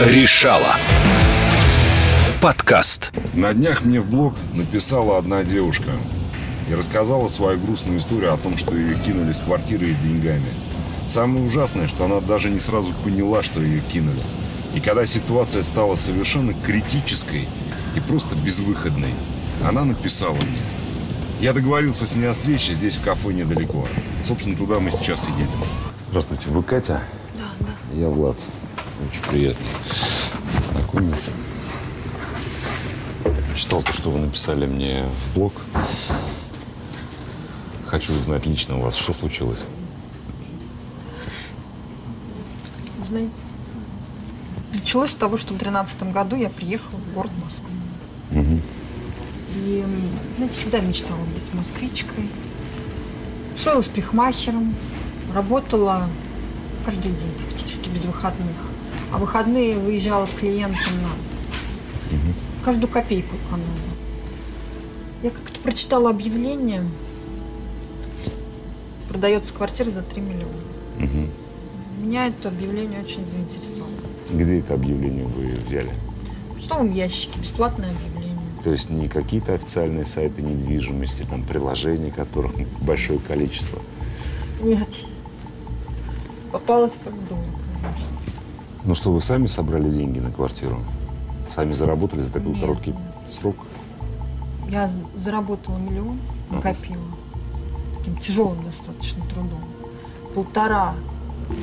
Решала. Подкаст. На днях мне в блог написала одна девушка и рассказала свою грустную историю о том, что ее кинули с квартиры и с деньгами. Самое ужасное, что она даже не сразу поняла, что ее кинули. И когда ситуация стала совершенно критической и просто безвыходной, она написала мне. Я договорился с ней о встрече здесь, в кафе недалеко. Собственно, туда мы сейчас и едем. Здравствуйте, вы Катя? Да, да. Я Влад. Очень приятно знакомиться. Читал то, что вы написали мне в блог. Хочу узнать лично у вас, что случилось. Знаете, началось с того, что в 2013 году я приехала в город Москву. И, м, знаете, всегда мечтала быть москвичкой. Устроилась прихмахером, работала каждый день, практически без выходных. А выходные выезжала к клиентам на каждую копейку экономила. Я как-то прочитала объявление, продается квартира за 3 миллиона. Меня это объявление очень заинтересовало. Где это объявление вы взяли? В почтовом ящике бесплатное объявление. То есть не какие-то официальные сайты недвижимости, там приложений, которых большое количество. Нет. Попалась как дура, конечно. Ну что, вы сами собрали деньги на квартиру? Сами заработали за такой Нет. короткий срок? Я заработала миллион, накопила. Таким тяжелым достаточно трудом. Полтора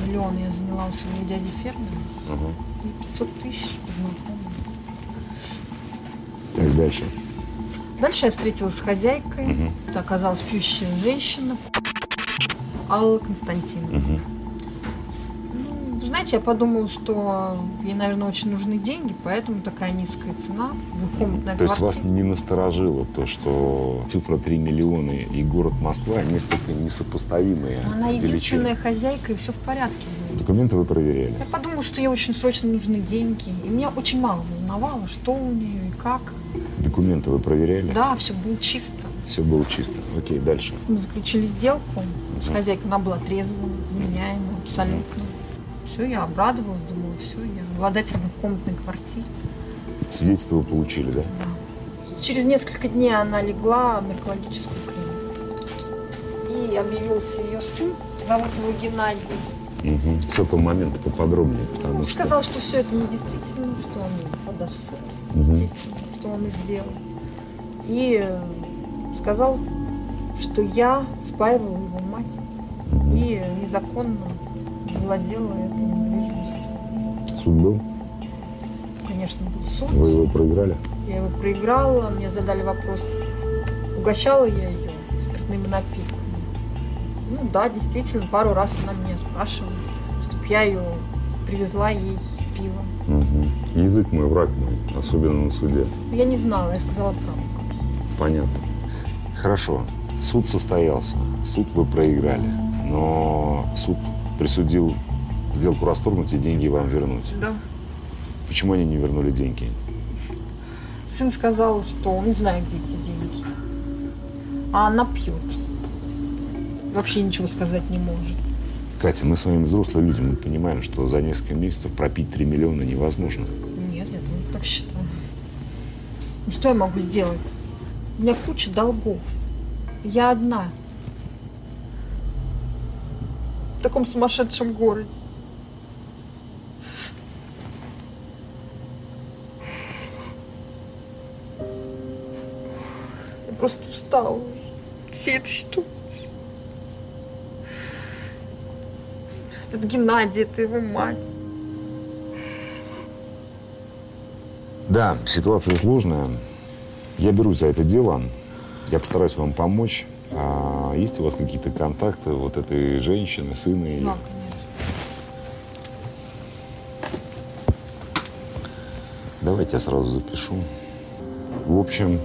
миллиона я заняла у своего дяди фермера. Ага. И 500 тысяч по знакомым. Так, дальше. Дальше я встретилась с хозяйкой. Это оказалась пьющая женщина. Алла Константиновна. Вы знаете, я подумала, что ей, наверное, очень нужны деньги, поэтому такая низкая цена. Двухкомнатная То есть вас не насторожило то, что цифра 3 миллиона и город Москва несколько несопоставимые Она единственная хозяйка, и все в порядке было. Документы вы проверяли? Я подумала, что ей очень срочно нужны деньги. И меня очень мало волновало, что у нее и как. Документы вы проверяли? Да, все было чисто. Все было чисто. Окей, дальше. Мы заключили сделку с хозяйкой. Она была трезвая, меняемая, абсолютно. Все, я обрадовалась, думала, все, я обладатель двухкомнатной квартиры. Свидетельство вы получили, да? Через несколько дней она легла в наркологическую клинику. И объявился ее сын, зовут его Геннадий. Мгм. С этого момента поподробнее, потому Он что... сказал, что все это недействительно, что он подаст суд, естественно, что он и сделал. И э, сказал, что я спаивала его мать и незаконно владела этой недвижимостью. Суд был? Конечно, был суд. Вы его проиграли? Я его проиграла, мне задали вопрос, угощала я ее спиртными напитками. Ну да, действительно, пару раз она меня спрашивала, чтобы я ее привезла ей пиво. Мгм. Язык мой, враг мой, особенно на суде. Я не знала, я сказала правду. Понятно. Хорошо. Суд состоялся. Суд вы проиграли. Но суд присудил сделку расторгнуть и деньги вам вернуть. Да. Почему они не вернули деньги? Сын сказал, что он не знает, где эти деньги. А она пьет. Вообще ничего сказать не может. Катя, мы с вами взрослые люди, мы понимаем, что за несколько месяцев пропить 3 миллиона невозможно. Нет, я тоже так считаю. Ну что я могу сделать? У меня куча долгов. Я одна. В таком сумасшедшем городе. Я просто устала уже. Всей этой ситуации. Этот Геннадий, это его мать. Да, ситуация сложная. Я берусь за это дело. Я постараюсь вам помочь. А есть у вас какие-то контакты вот этой женщины, сына ее? Да. Давайте я сразу запишу. В общем,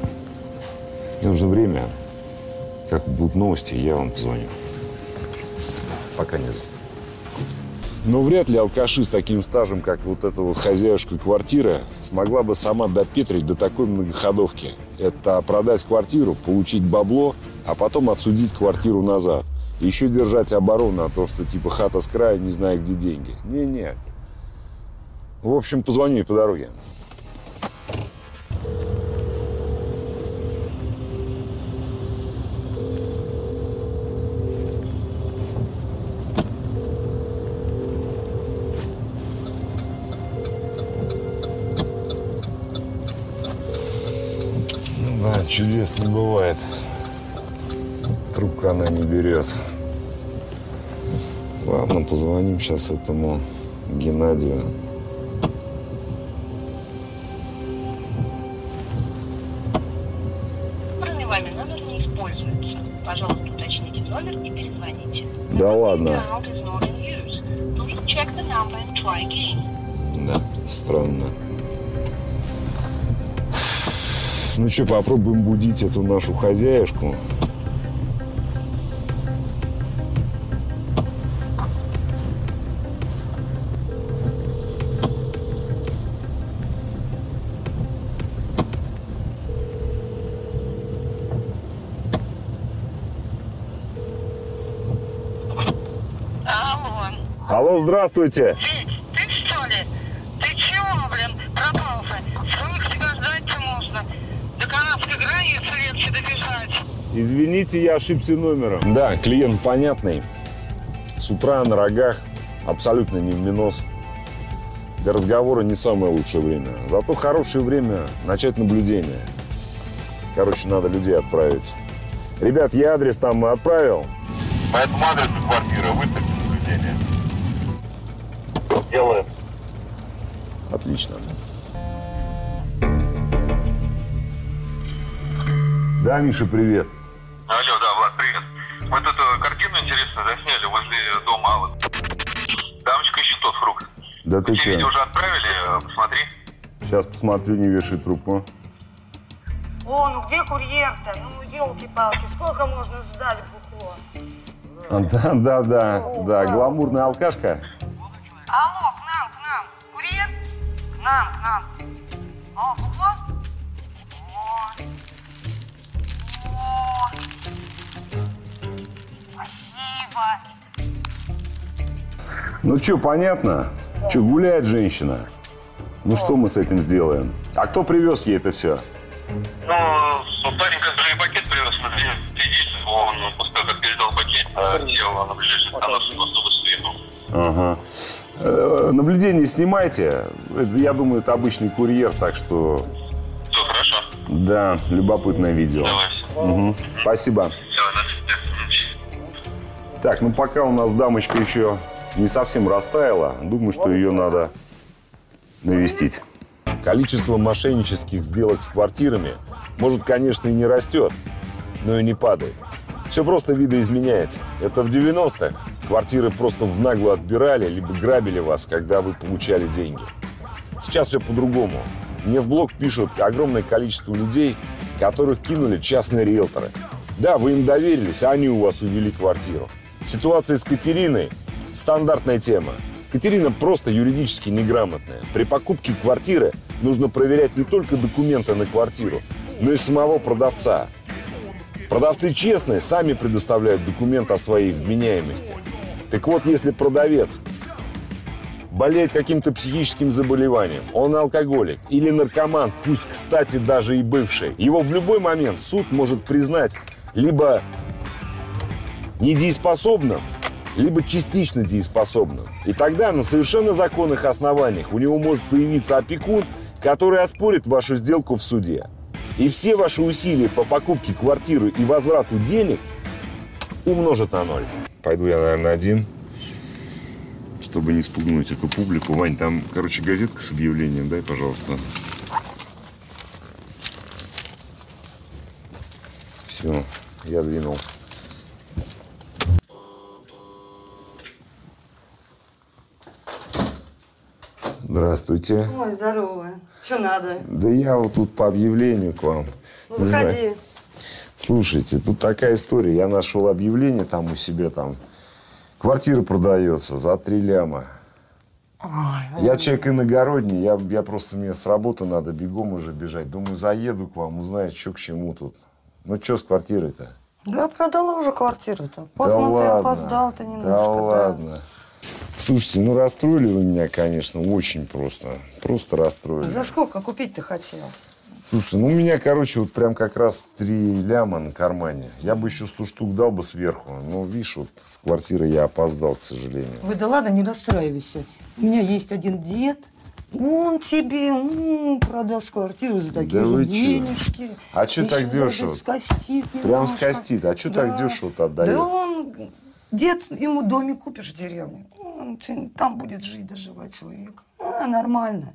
мне нужно время. Как будут новости, я вам позвоню. Пока не за что. Но вряд ли алкаши с таким стажем, как вот эта вот хозяюшка квартиры, смогла бы сама допетрить до такой многоходовки. Это продать квартиру, получить бабло, а потом отсудить квартиру назад. И еще держать оборону, а то, что типа хата с края, не знаю, где деньги. Не-не. В общем, позвоню ей по дороге. Ну да, чудес не бывает. Трубку она не берет. Ладно, позвоним сейчас этому Геннадию. Вами номер не используется. Пожалуйста, уточните номер и перезвоните. Да ладно. Да, странно. Ну что, попробуем будить эту нашу хозяюшку. Здравствуйте. Вить, ты что ли? Ты чего, блин, пропал-то? Сколько тебя ждать-то можно? До канадской границы легче добежать. Извините, я ошибся номером. Да, клиент понятный. С утра на рогах, абсолютно не в минус. Для разговора не самое лучшее время. Зато хорошее время начать наблюдение. Короче, надо людей отправить. Ребят, я адрес там отправил. По этому адресу квартира наблюдение. Делаем. Отлично. Да, Миша, привет. Алло, да, Влад, привет. Мы тут э, картину интересную засняли возле дома. Вот. Дамочка ищет тот фрукт. Да ты че? видео уже отправили, э, посмотри. Сейчас посмотрю, не вешай трубку. О, ну где курьер-то? Ну, елки-палки, сколько можно ждать бухло? Да, да, да, да, гламурная алкашка. Алло, к нам, к нам. Курьер? К нам, к нам. О, бухло? О. О. Спасибо. Ну что, понятно? Что, гуляет женщина? Ну что мы с этим сделаем? А кто привез ей это все? Ну, парень, который пакет привез, следите, он того, как передал пакет, э, сел на ближайший автобус, автобус съехал. Ага. Э, Наблюдение снимайте. Это, Я думаю, это обычный курьер, так что Все, хорошо. да, любопытное видео. Давай. Мгм. Спасибо. Так, ну пока у нас дамочка еще не совсем растаяла, думаю, что ее надо навестить. Количество мошеннических сделок с квартирами может, конечно, и не растет, но и не падает. Все просто видоизменяется. Это в 90-х квартиры просто в нагло отбирали, либо грабили вас, когда вы получали деньги. Сейчас все по-другому. Мне в блог пишут огромное количество людей, которых кинули частные риэлторы. Да, вы им доверились, а они у вас увели квартиру. Ситуация с Катериной – стандартная тема. Катерина просто юридически неграмотная. При покупке квартиры нужно проверять не только документы на квартиру, но и самого продавца. Продавцы честные, сами предоставляют документ о своей вменяемости. Так вот, если продавец болеет каким-то психическим заболеванием, он алкоголик или наркоман, пусть, кстати, даже и бывший, его в любой момент суд может признать либо недееспособным, либо частично дееспособным. И тогда на совершенно законных основаниях у него может появиться опекун, который оспорит вашу сделку в суде. И все ваши усилия по покупке квартиры и возврату денег умножат на ноль. Пойду я, наверное, один чтобы не спугнуть эту публику. Вань, там, короче, газетка с объявлением, дай, пожалуйста. Все, я двинул. Здравствуйте. Ой, здорово. Что надо? Да я вот тут по объявлению к вам. Ну, заходи. Слушайте, тут такая история. Я нашел объявление там у себя там. Квартира продается за три ляма. Я человек иногородний, я, я просто, мне с работы надо бегом уже бежать. Думаю, заеду к вам, узнаю, что к чему тут. Ну, что с квартирой-то? Да, продала уже квартиру-то. Да Поздно ты ладно. опоздал ты немножко. Да ладно. Слушайте, ну расстроили вы меня, конечно, очень просто. Просто расстроили. За сколько купить-то хотел? Слушай, ну у меня, короче, вот прям как раз три ляма на кармане. Я бы еще сто штук дал бы сверху. Но, видишь, вот с квартиры я опоздал, к сожалению. Вы да ладно, не расстраивайся. У меня есть один дед, он тебе м, продаст квартиру за такие Да же чё? денежки. А чё так Ещё даже дёшево? скостит Прям скостит. А чё так дёшево-то отдаёт? Да он, дед, ему домик купишь в деревне. Он ты там будет жить, доживать свой век. А, нормально.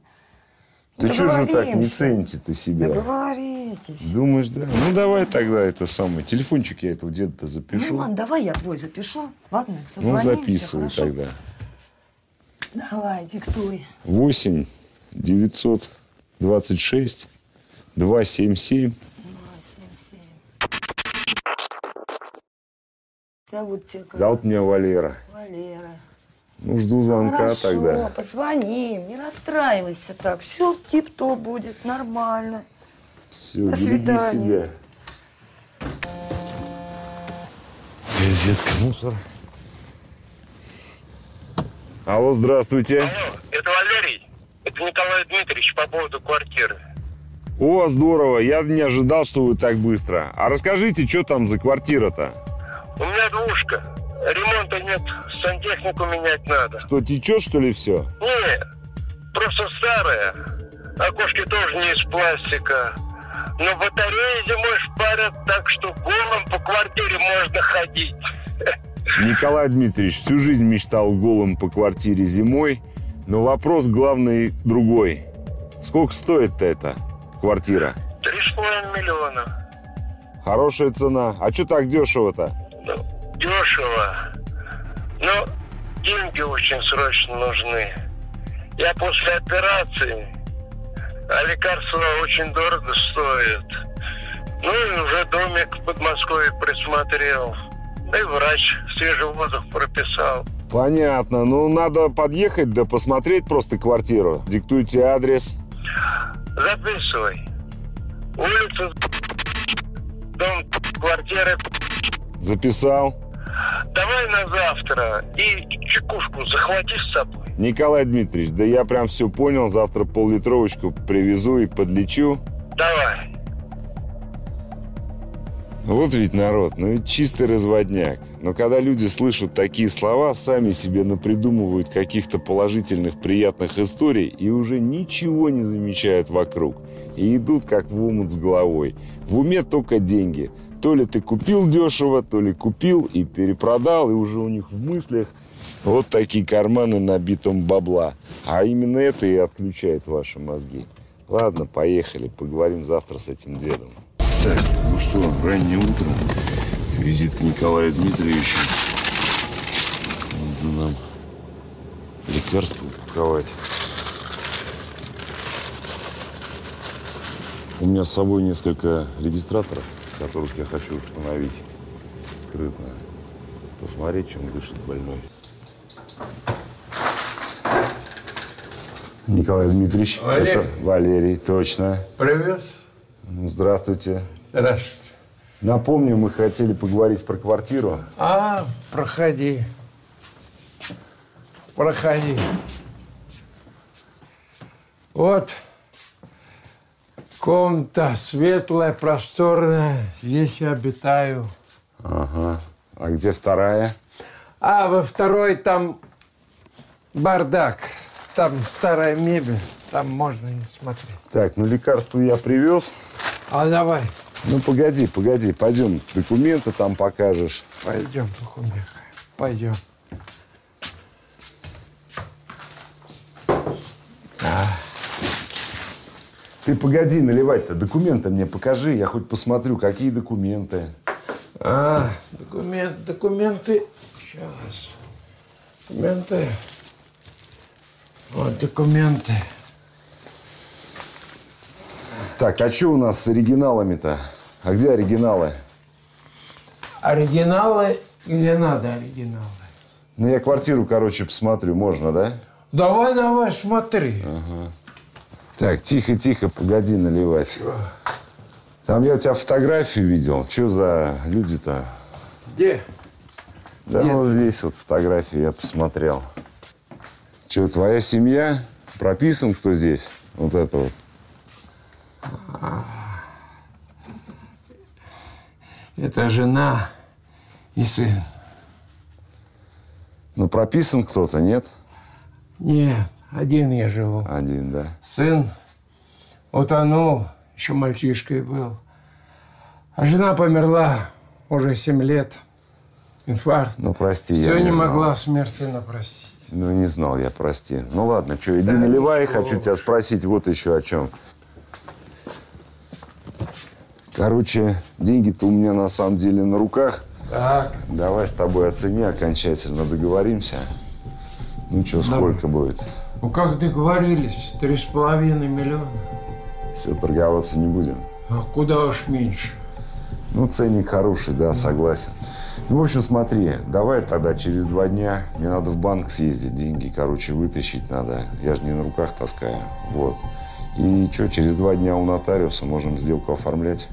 Ты что же так не Договоримся. цените-то себя? Договоритесь. Думаешь, да? Ну давай тогда это самое. Телефончик я этого деда запишу. Ну ладно, давай я твой запишу. Ладно, Ну, созвонимся, записывай хорошо? тогда. Давай, диктуй. 8 926 277 Два, семь, семь. Зовут тебя как? Зовут меня Валера. Валера. Ну, жду звонка Хорошо, тогда. позвони, не расстраивайся так. Все тип-топ будет, нормально. Все, До береги свидания. себя. Газетка, мусор. Алло, здравствуйте. Алло, это Валерий. Это Николай Дмитриевич по поводу квартиры. О, здорово, я не ожидал, что вы так быстро. А расскажите, что там за квартира-то? У меня двушка. Ремонта нет, сантехнику менять надо. Что, течет, что ли, все? Не, просто старая. Окошки тоже не из пластика. Но батареи зимой шпарят так, что голым по квартире можно ходить. Николай Дмитриевич всю жизнь мечтал голым по квартире зимой, но вопрос главный другой. Сколько стоит-то эта квартира? Три с половиной миллиона. Хорошая цена. А что так дешево-то? Дешево. Но деньги очень срочно нужны. Я после операции, а лекарства очень дорого стоят. Ну и уже домик в Подмосковье присмотрел. Да и врач свежий воздух прописал. Понятно. Ну, надо подъехать да посмотреть просто квартиру. Диктуйте адрес. Записывай. Улица, дом, квартира. Записал. Давай на завтра. И чекушку захвати с собой. Николай Дмитриевич, да я прям все понял. Завтра пол-литровочку привезу и подлечу. Давай. Вот ведь народ, ну ведь чистый разводняк. Но когда люди слышат такие слова, сами себе напридумывают каких-то положительных, приятных историй и уже ничего не замечают вокруг. И идут как в омут с головой. В уме только деньги. То ли ты купил дешево, то ли купил и перепродал, и уже у них в мыслях вот такие карманы набитым бабла. А именно это и отключает ваши мозги. Ладно, поехали, поговорим завтра с этим дедом. Так, ну что, раннее утро. Визит к Николаю Дмитриевичу. Надо нам лекарства упаковать. У меня с собой несколько регистраторов, которых я хочу установить скрытно. Посмотреть, чем дышит больной. Николай Дмитриевич, Валерий. это Валерий, точно. Привез? Ну, Здравствуйте. Здравствуйте. Напомню, мы хотели поговорить про квартиру. А, проходи. Проходи. Вот комната светлая, просторная. Здесь я обитаю. Ага. А где вторая? А во второй там бардак. Там старая мебель. Там можно не смотреть. Так, ну лекарства я привез. А давай, Ну погоди, погоди, пойдем, документы там покажешь. пойдем, Пахумеха. Пойдем. Ты погоди наливать-то, документы мне покажи, я хоть посмотрю, какие документы. А, документ, документы. Сейчас. Документы. Вот документы. Так, а что у нас с оригиналами-то? А где оригиналы? Оригиналы где надо оригиналы? Ну, я квартиру, короче, посмотрю, можно, да? Давай, давай, смотри. Так, тихо-тихо, погоди наливать. Там я у тебя фотографию видел. Что за люди-то? Где? Да Нет. вот здесь вот фотографию я посмотрел. Че, твоя семья? Прописан кто здесь? Вот это вот. Это жена и сын. Ну, прописан кто-то, нет? Нет, один я живу. Один, да. Сын утонул, еще мальчишкой был. А жена померла уже семь лет. Инфаркт. Ну, прости, Все я не не могла смерть сына простить. Ну, не знал я, прости. Ну, ладно, что, иди наливай. Хочу тебя спросить вот еще о чем. Короче, деньги-то у меня на самом деле на руках. Так, Давай с тобой о цене окончательно договоримся. Ну что, сколько будет? Ну как договорились, три с половиной миллиона. Все, торговаться не будем. А куда уж меньше. Ну, ценник хороший, да, согласен. Ну, в общем, смотри, давай тогда через два дня. Мне надо в банк съездить, деньги, короче, вытащить надо. Я же не на руках таскаю. Вот. И что, через два дня у нотариуса можем сделку оформлять.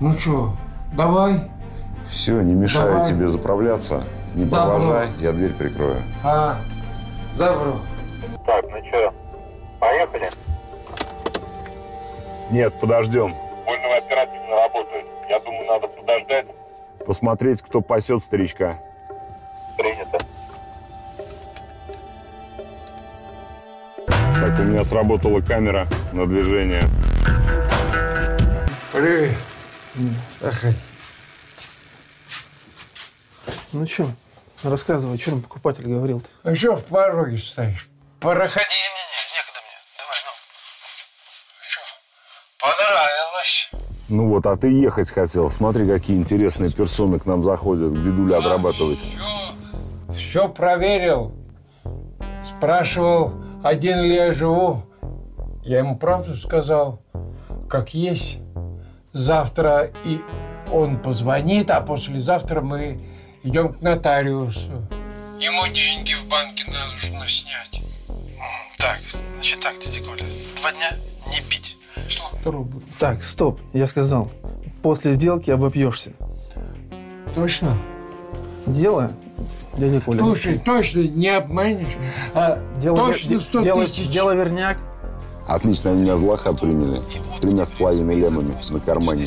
Ну что, давай. Все, не мешаю Давай. тебе заправляться. Не Добро. провожай, я дверь прикрою. А, добро. Так, ну что, поехали? Нет, подождем. Больно оперативно работает. Я думаю, надо подождать. Посмотреть, кто пасет старичка. Принято. Так, у меня сработала камера на движение. Привет. Заходи. Ну что, рассказывай, что там покупатель говорил-то? А что в пороге стоишь? Проходи. Не-не-не, некогда мне. Давай, ну. Понравилось. Ну вот, а ты ехать хотел. Смотри, какие интересные персоны к нам заходят, к дедуле обрабатывать. Все проверил. Спрашивал, один ли я живу. Я ему правду сказал, как есть. Завтра и он позвонит, а послезавтра мы идем к нотариусу. Ему деньги в банке нужно снять. Так, значит так, дядя Коля, два дня не пить. Трубы. Так, стоп, я сказал, после сделки обопьешься. Точно? Дело, дядя Коля. Слушай, точно не обманешь. А дело, точно де- 100 дело, тысяч. Дело верняк. Отлично, они меня за лоха приняли. С тремя с половиной лемами на кармане.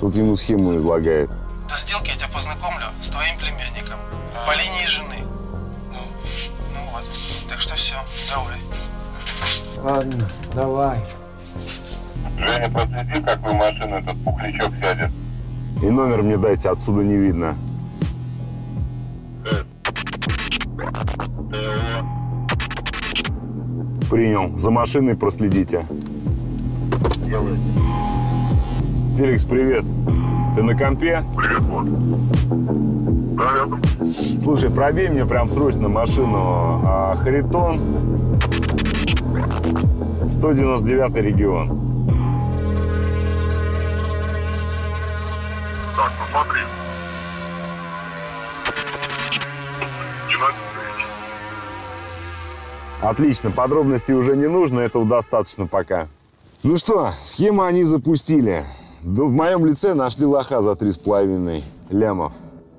Тут ему схему излагает. До сделки я тебя познакомлю с твоим племянником. По линии жены. Ну вот, так что все, давай. Ладно, давай. Женя, проследи, как в машину этот пухлячок сядет. И номер мне дайте, отсюда не видно. Принял. За машиной проследите. Феликс, привет. Ты на компе? Привет, вот. Да, рядом. Слушай, пробей мне прям срочно машину а, Харитон 199 регион. Так, смотри. Геннадий Андреевич. Отлично, подробностей уже не нужно, этого достаточно пока. Ну что, схему они запустили. В моем лице нашли лоха за три с половиной лямов.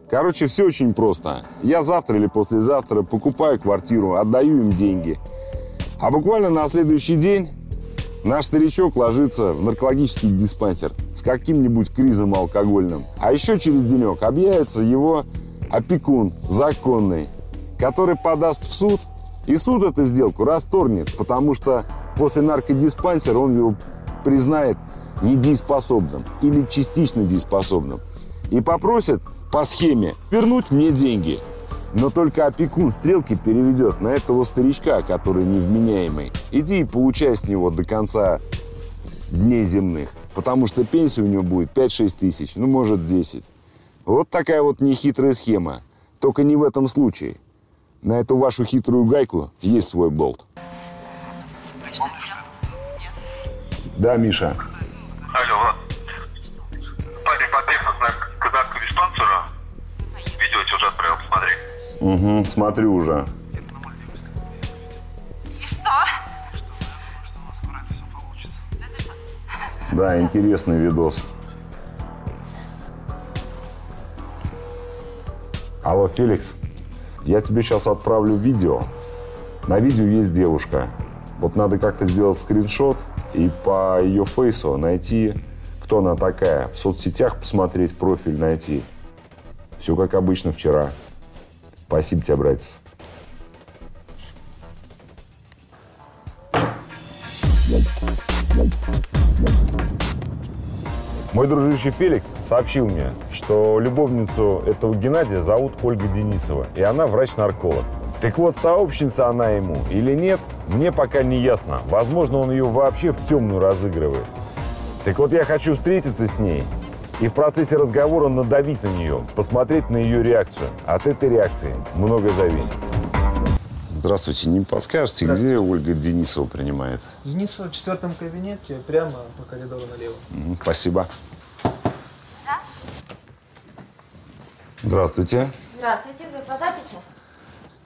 Короче, все очень просто. Я завтра или послезавтра покупаю квартиру, отдаю им деньги. А буквально на следующий день наш старичок ложится в наркологический диспансер с каким-нибудь кризом алкогольным. А еще через денек объявится его опекун законный, который подаст в суд, и суд эту сделку расторгнет, потому что после наркодиспансера он его признает недееспособным или частично дееспособным. И попросит по схеме вернуть мне деньги. Но только опекун стрелки переведет на этого старичка, который невменяемый. Иди и получай с него до конца дней земных. Потому что пенсия у него будет 5-6 тысяч, ну, может, 10. Вот такая вот нехитрая схема. Только не в этом случае. На эту вашу хитрую гайку есть свой болт. Да, Миша. Алло, Влад. Парень подъехал к к наркодиспансеру. Видео тебе уже отправил, посмотри. Угу, смотрю уже. И что? Что у нас скоро это все получится. Да, интересный видос. Алло, Феликс. Я тебе сейчас отправлю видео. На видео есть девушка. Вот надо как-то сделать скриншот и по ее фейсу найти, кто она такая. В соцсетях посмотреть, профиль найти. Все как обычно вчера. Спасибо тебе, братец. Мой дружище Феликс сообщил мне, что любовницу этого Геннадия зовут Ольга Денисова, и она врач-нарколог. Так вот, сообщница она ему или нет, мне пока не ясно. Возможно, он ее вообще в темную разыгрывает. Так вот, я хочу встретиться с ней и в процессе разговора надавить на нее, посмотреть на ее реакцию. От этой реакции многое зависит. Здравствуйте, не подскажете, где Ольга Денисова принимает? Денисова в четвертом кабинете, прямо по коридору налево. Спасибо. Здравствуйте. Здравствуйте, вы по записи?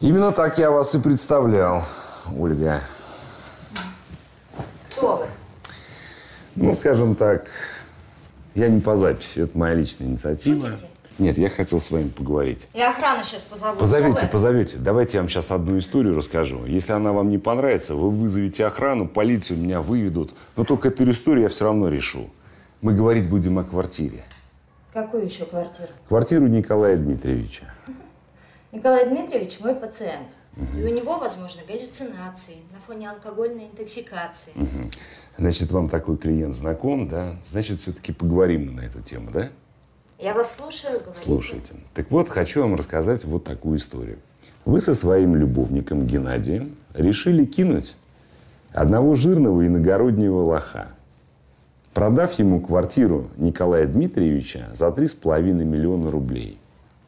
Именно так я вас и представлял, Ольга. Кто вы? Ну, скажем так, я не по записи, это моя личная инициатива. Шутите? Нет, я хотел с вами поговорить. Я охрану сейчас позову. Позовите, вы? позовите. Давайте я вам сейчас одну историю расскажу. Если она вам не понравится, вы вызовете охрану, полицию, меня выведут. Но только эту историю я все равно решу. Мы говорить будем о квартире. Какую еще квартиру? Квартиру Николая Дмитриевича. Николай Дмитриевич мой пациент. И у него, возможно, галлюцинации на фоне алкогольной интоксикации. Значит, вам такой клиент знаком, да? Значит, все-таки поговорим мы на эту тему, да? Я вас слушаю, говорите. Слушайте. Так вот, хочу вам рассказать вот такую историю. Вы со своим любовником Геннадием решили кинуть одного жирного иногороднего лоха, продав ему квартиру Николая Дмитриевича за 3,5 миллиона рублей.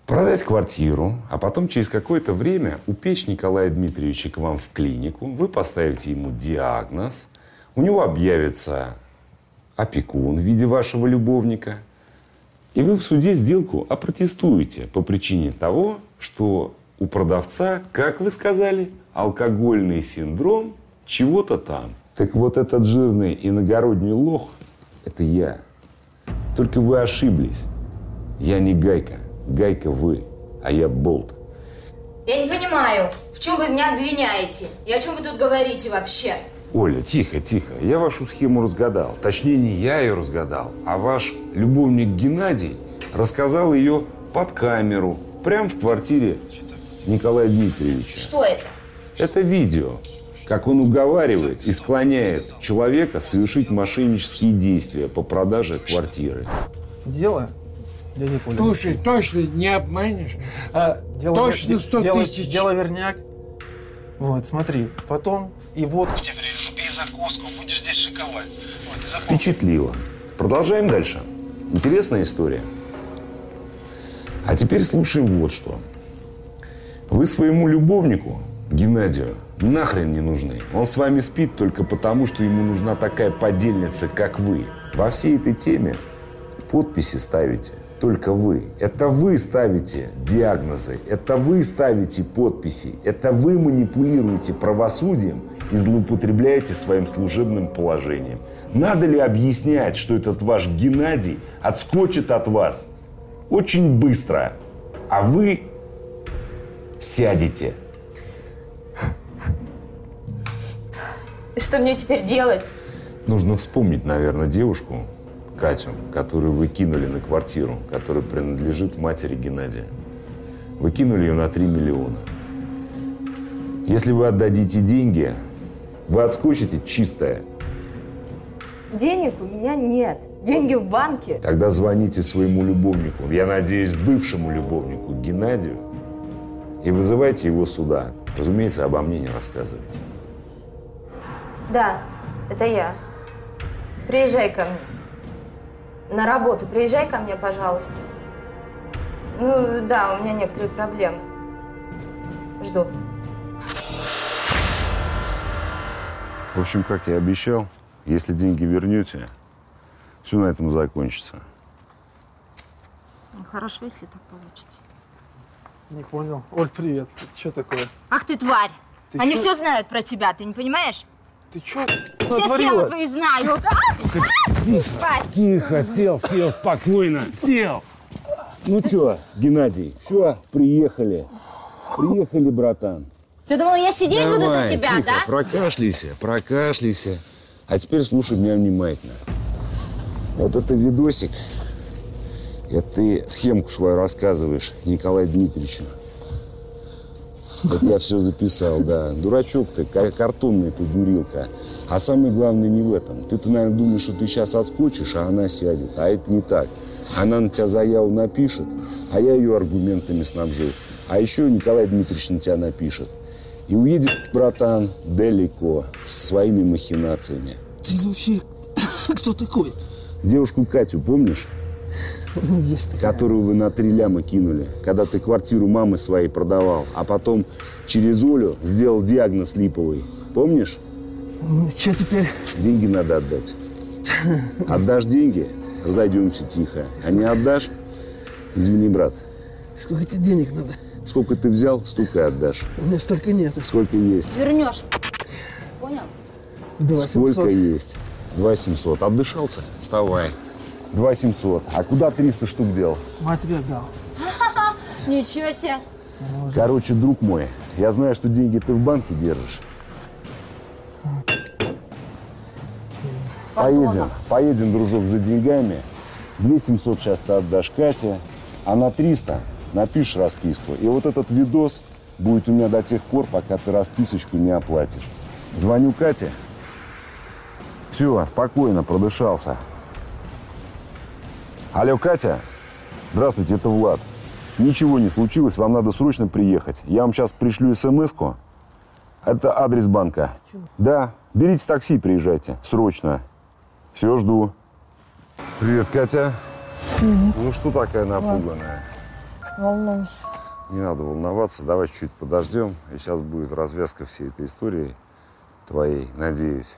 Продать квартиру, а потом через какое-то время упечь Николая Дмитриевича к вам в клинику, вы поставите ему диагноз, у него объявится опекун в виде вашего любовника – и вы в суде сделку опротестуете по причине того, что у продавца, как вы сказали, алкогольный синдром чего-то там. Так вот этот жирный иногородний лох – это я. Только вы ошиблись. Я не Гайка. Гайка вы, а я Болт. Я не понимаю, в чем вы меня обвиняете? И о чем вы тут говорите вообще? Оля, тихо, тихо. Я вашу схему разгадал. Точнее, не я ее разгадал, а ваш любовник Геннадий рассказал ее под камеру, прямо в квартире Николая Дмитриевича. Что это? Это видео, как он уговаривает и склоняет человека совершить мошеннические действия по продаже квартиры. Дело? Я не понял. Слушай, точно не обманешь? А, Дело точно вер- 100 дело- тысяч. Дело верняк. Вот, смотри. Потом и вот Тебе закуску, будешь здесь шиковать. Вот. Впечатлило. Продолжаем дальше. Интересная история. А теперь слушаем вот что. Вы своему любовнику, Геннадию, нахрен не нужны. Он с вами спит только потому, что ему нужна такая подельница, как вы. Во всей этой теме подписи ставите только вы. Это вы ставите диагнозы, это вы ставите подписи, это вы манипулируете правосудием и злоупотребляете своим служебным положением. Надо ли объяснять, что этот ваш Геннадий отскочит от вас очень быстро, а вы сядете? Что мне теперь делать? Нужно вспомнить, наверное, девушку, Катю, которую вы кинули на квартиру, которая принадлежит матери Геннадия. Вы кинули ее на 3 миллиона. Если вы отдадите деньги, вы отскочите чистая. Денег у меня нет. Деньги в банке. Тогда звоните своему любовнику, я надеюсь, бывшему любовнику Геннадию, и вызывайте его сюда. Разумеется, обо мне не рассказывайте. Да, это я. Приезжай ко мне. На работу приезжай ко мне, пожалуйста. Ну, да, у меня некоторые проблемы. Жду. В общем, как я обещал, если деньги вернете, все на этом закончится. Ну, хорошо, если так получится. не понял. Оль, привет. Что такое? Ах ты тварь! Ты Они чё? все знают про тебя, ты не понимаешь? Ты что Все схемы твои знают. Тварь! Тихо, сел, сел, спокойно, сел. Ну что, Геннадий, все, приехали. Приехали, братан. Ты думала, я сидеть буду за Давай, тебя, тихо, да? прокашляйся, прокашляйся. А теперь слушай меня внимательно. Вот это видосик, это ты схемку свою рассказываешь Николаю Дмитриевичу. Это я все записал, да. Дурачок ты, ка- картонный ты, дурилка. А самое главное не в этом. Ты-то, наверное, думаешь, что ты сейчас отскочишь, а она сядет. А это не так. Она на тебя заяву напишет, а я ее аргументами снабжу. А еще Николай Дмитриевич на тебя напишет. И уедет, братан, далеко, с своими махинациями. Ты вообще кто такой? Девушку Катю помнишь? Есть такая. которую вы на три ляма кинули, когда ты квартиру мамы своей продавал, а потом через Олю сделал диагноз липовый. Помнишь? Ну, что теперь? Деньги надо отдать. Отдашь деньги, разойдемся тихо. А не отдашь, извини, брат, Сколько тебе денег надо? сколько ты взял, столько и отдашь. У меня столько нет. Сколько есть? Вернешь. Понял? Два Сколько 700. есть? Два семьсот. Отдышался? Вставай. Два семьсот. А куда 300 штук дел? Матери отдал. Ничего себе. Короче, друг мой, я знаю, что деньги ты в банке держишь. Поедем, поедем, дружок, за деньгами. 2 700 сейчас ты отдашь Кате, а на 300 напишешь расписку. И вот этот видос будет у меня до тех пор, пока ты расписочку не оплатишь. Звоню Кате. Все, спокойно, продышался. Алло, Катя? Здравствуйте, это Влад. Ничего не случилось, вам надо срочно приехать. Я вам сейчас пришлю смс-ку. Это адрес банка. Да, берите такси, приезжайте. Срочно. Все, жду. Привет, Катя. Ну что такая напуганная? Волнуюсь. Не надо волноваться, давай чуть подождем. И сейчас будет развязка всей этой истории твоей, надеюсь.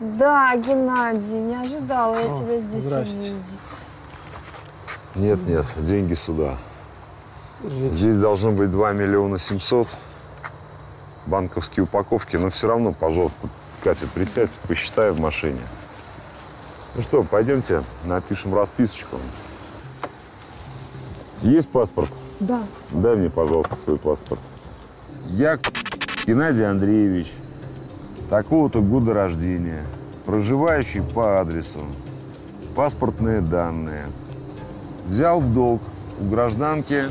Да, Геннадий, не ожидала я тебя здесь здрасте. увидеть. Нет, нет, деньги сюда. Здесь должно быть 2 миллиона 700 банковские упаковки, но все равно, пожалуйста, Катя, присядь, посчитай в машине. Ну что, пойдемте, напишем расписочку. Есть паспорт? Да. Дай мне, пожалуйста, свой паспорт. Я Геннадий Андреевич, такого-то года рождения, проживающий по адресу, паспортные данные. Взял в долг у гражданки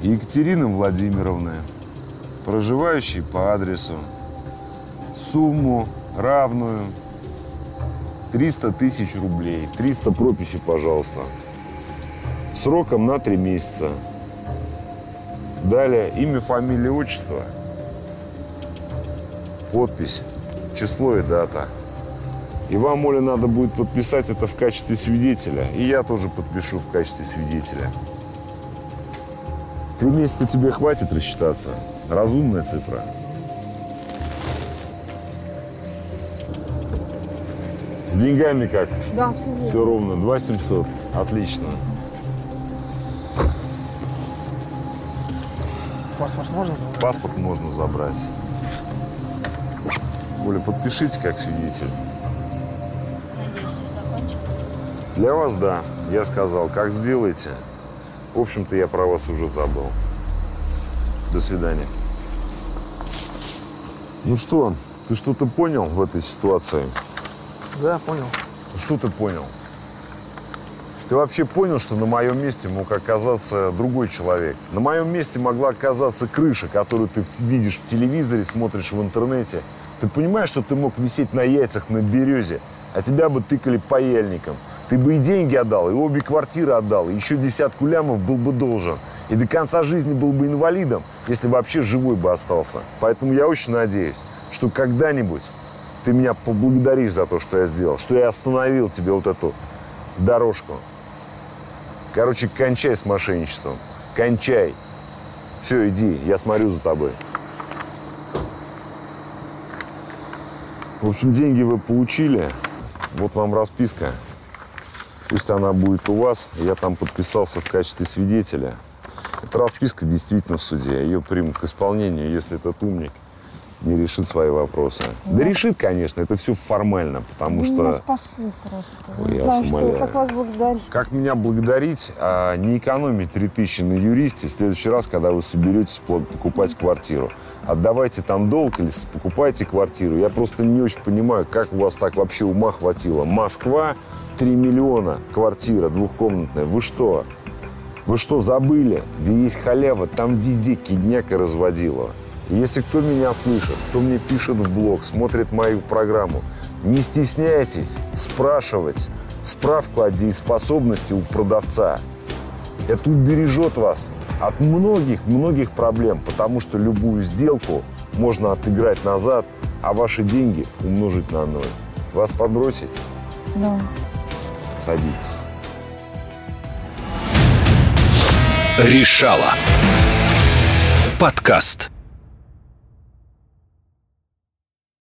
Екатерины Владимировны, проживающей по адресу, сумму равную 300 тысяч рублей. 300 прописи, пожалуйста. Сроком на три месяца. Далее имя, фамилия, отчество. Подпись, число и дата. И вам, Оля, надо будет подписать это в качестве свидетеля. И я тоже подпишу в качестве свидетеля. Три месяца тебе хватит рассчитаться. Разумная цифра. С деньгами как? Да, все верно. Все ровно. 2 700. Отлично. Паспорт можно забрать? Паспорт можно забрать. Оля, подпишите как свидетель. Надеюсь, все закончилось. Для вас да. Я сказал, как сделаете. В общем-то, я про вас уже забыл. До свидания. Ну что, ты что-то понял в этой ситуации? Да, понял. Что ты понял? Ты вообще понял, что на моем месте мог оказаться другой человек? На моем месте могла оказаться крыша, которую ты видишь в телевизоре, смотришь в интернете. Ты понимаешь, что ты мог висеть на яйцах на березе, а тебя бы тыкали паяльником. Ты бы и деньги отдал, и обе квартиры отдал, и еще десятку лямов был бы должен. И до конца жизни был бы инвалидом, если вообще живой бы остался. Поэтому я очень надеюсь, что когда-нибудь ты меня поблагодаришь за то, что я сделал, что я остановил тебе вот эту дорожку. Короче, кончай с мошенничеством. Кончай. Все, иди, я смотрю за тобой. В общем, деньги вы получили. Вот вам расписка. Пусть она будет у вас. Я там подписался в качестве свидетеля. Эта расписка действительно в суде. Ее примут к исполнению, если этот умник не решит свои вопросы. Да, решит, конечно, это все формально, потому Вы меня что... спасли просто. Ой, я знаю, вас что, как вас благодарить. Как меня благодарить, а не экономить 3000 на юристе в следующий раз, когда вы соберетесь по- покупать квартиру. Отдавайте там долг или покупайте квартиру. Я просто не очень понимаю, как у вас так вообще ума хватило. Москва, 3 миллиона, квартира двухкомнатная. Вы что? Вы что, забыли? Где есть халява, там везде кидняк и разводилово. Если кто меня слышит, кто мне пишет в блог, смотрит мою программу, не стесняйтесь спрашивать справку о дееспособности у продавца. Это убережет вас от многих-многих проблем, потому что любую сделку можно отыграть назад, а ваши деньги умножить на ноль. Вас подбросить? Да. Садитесь. Решала. Подкаст.